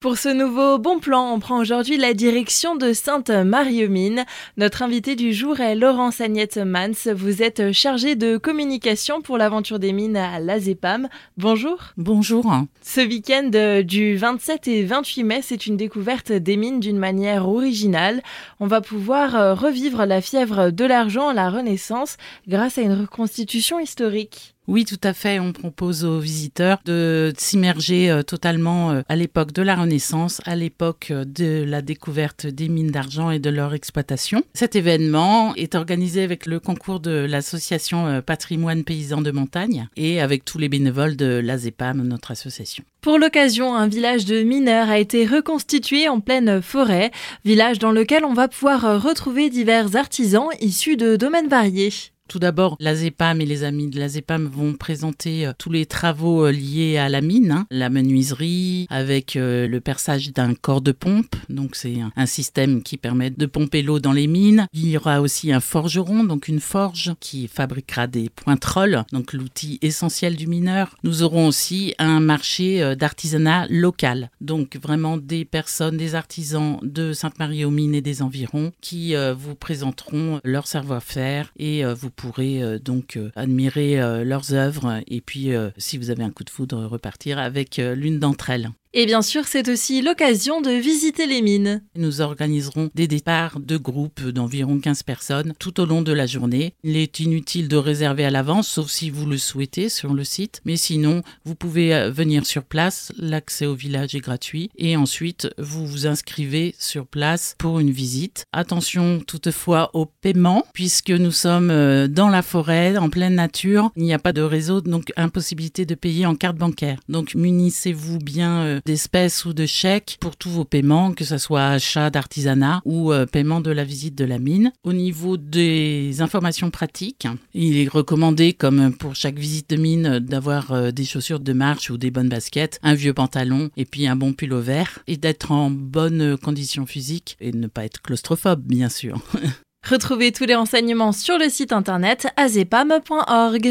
Pour ce nouveau bon plan, on prend aujourd'hui la direction de Sainte-Marie-aux-Mines. Notre invité du jour est Laurence Agnette Mans. Vous êtes chargée de communication pour l'aventure des mines à l'AZEPAM. Bonjour. Bonjour. Ce week-end euh, du 27 et 28 mai, c'est une découverte des mines d'une manière originale. On va pouvoir euh, revivre la fièvre de l'argent, la Renaissance, grâce à une reconstitution historique. Oui, tout à fait. On propose aux visiteurs de s'immerger euh, totalement euh, à l'époque de la Renaissance, à l'époque euh, de la découverte des mines d'argent et de leur exploitation. Cet événement est organisé avec le concours de l'association Patrimoine Paysan de Montagne et avec tous les bénévoles de l'AZEPAM, notre association. Pour l'occasion, un village de mineurs a été reconstitué en pleine forêt, village dans lequel on va pouvoir retrouver divers artisans issus de domaines variés. Tout d'abord, la ZEPAM et les amis de la ZEPAM vont présenter euh, tous les travaux euh, liés à la mine, hein. la menuiserie, avec euh, le perçage d'un corps de pompe. Donc c'est un, système qui permet de pomper l'eau dans les mines. Il y aura aussi un forgeron, donc une forge qui fabriquera des pointrolles, donc l'outil essentiel du mineur. Nous aurons aussi un marché d'artisanat local, donc vraiment des personnes, des artisans de Sainte-Marie-aux-Mines et des environs qui vous présenteront leur savoir-faire et vous pourrez euh, donc euh, admirer euh, leurs œuvres et puis, si vous avez un coup de foudre, repartir avec l'une d'entre elles. Et bien sûr, c'est aussi l'occasion de visiter les mines. Nous organiserons des départs de groupes d'environ 15 personnes tout au long de la journée. Il est inutile de réserver à l'avance, sauf si vous le souhaitez sur le site. Mais sinon, vous pouvez euh, venir sur place. L'accès au village est gratuit. Et ensuite, vous vous inscrivez sur place pour une visite. Attention toutefois au paiement, puisque nous sommes euh, dans la forêt, en pleine nature. Il n'y a pas de réseau, donc impossibilité de payer en carte bancaire. Donc munissez-vous bien euh, d'espèces ou de chèques pour tous vos paiements, que ce soit achat d'artisanat ou euh, paiement de la visite de la mine. Au niveau des informations pratiques, il est recommandé, comme pour chaque visite de mine, d'avoir euh, des chaussures de marche ou des bonnes baskets, un vieux pantalon et puis un bon pull au vert et d'être en bonne condition physique et ne pas être claustrophobe, bien sûr. Retrouvez tous les renseignements sur le site internet azepam.org.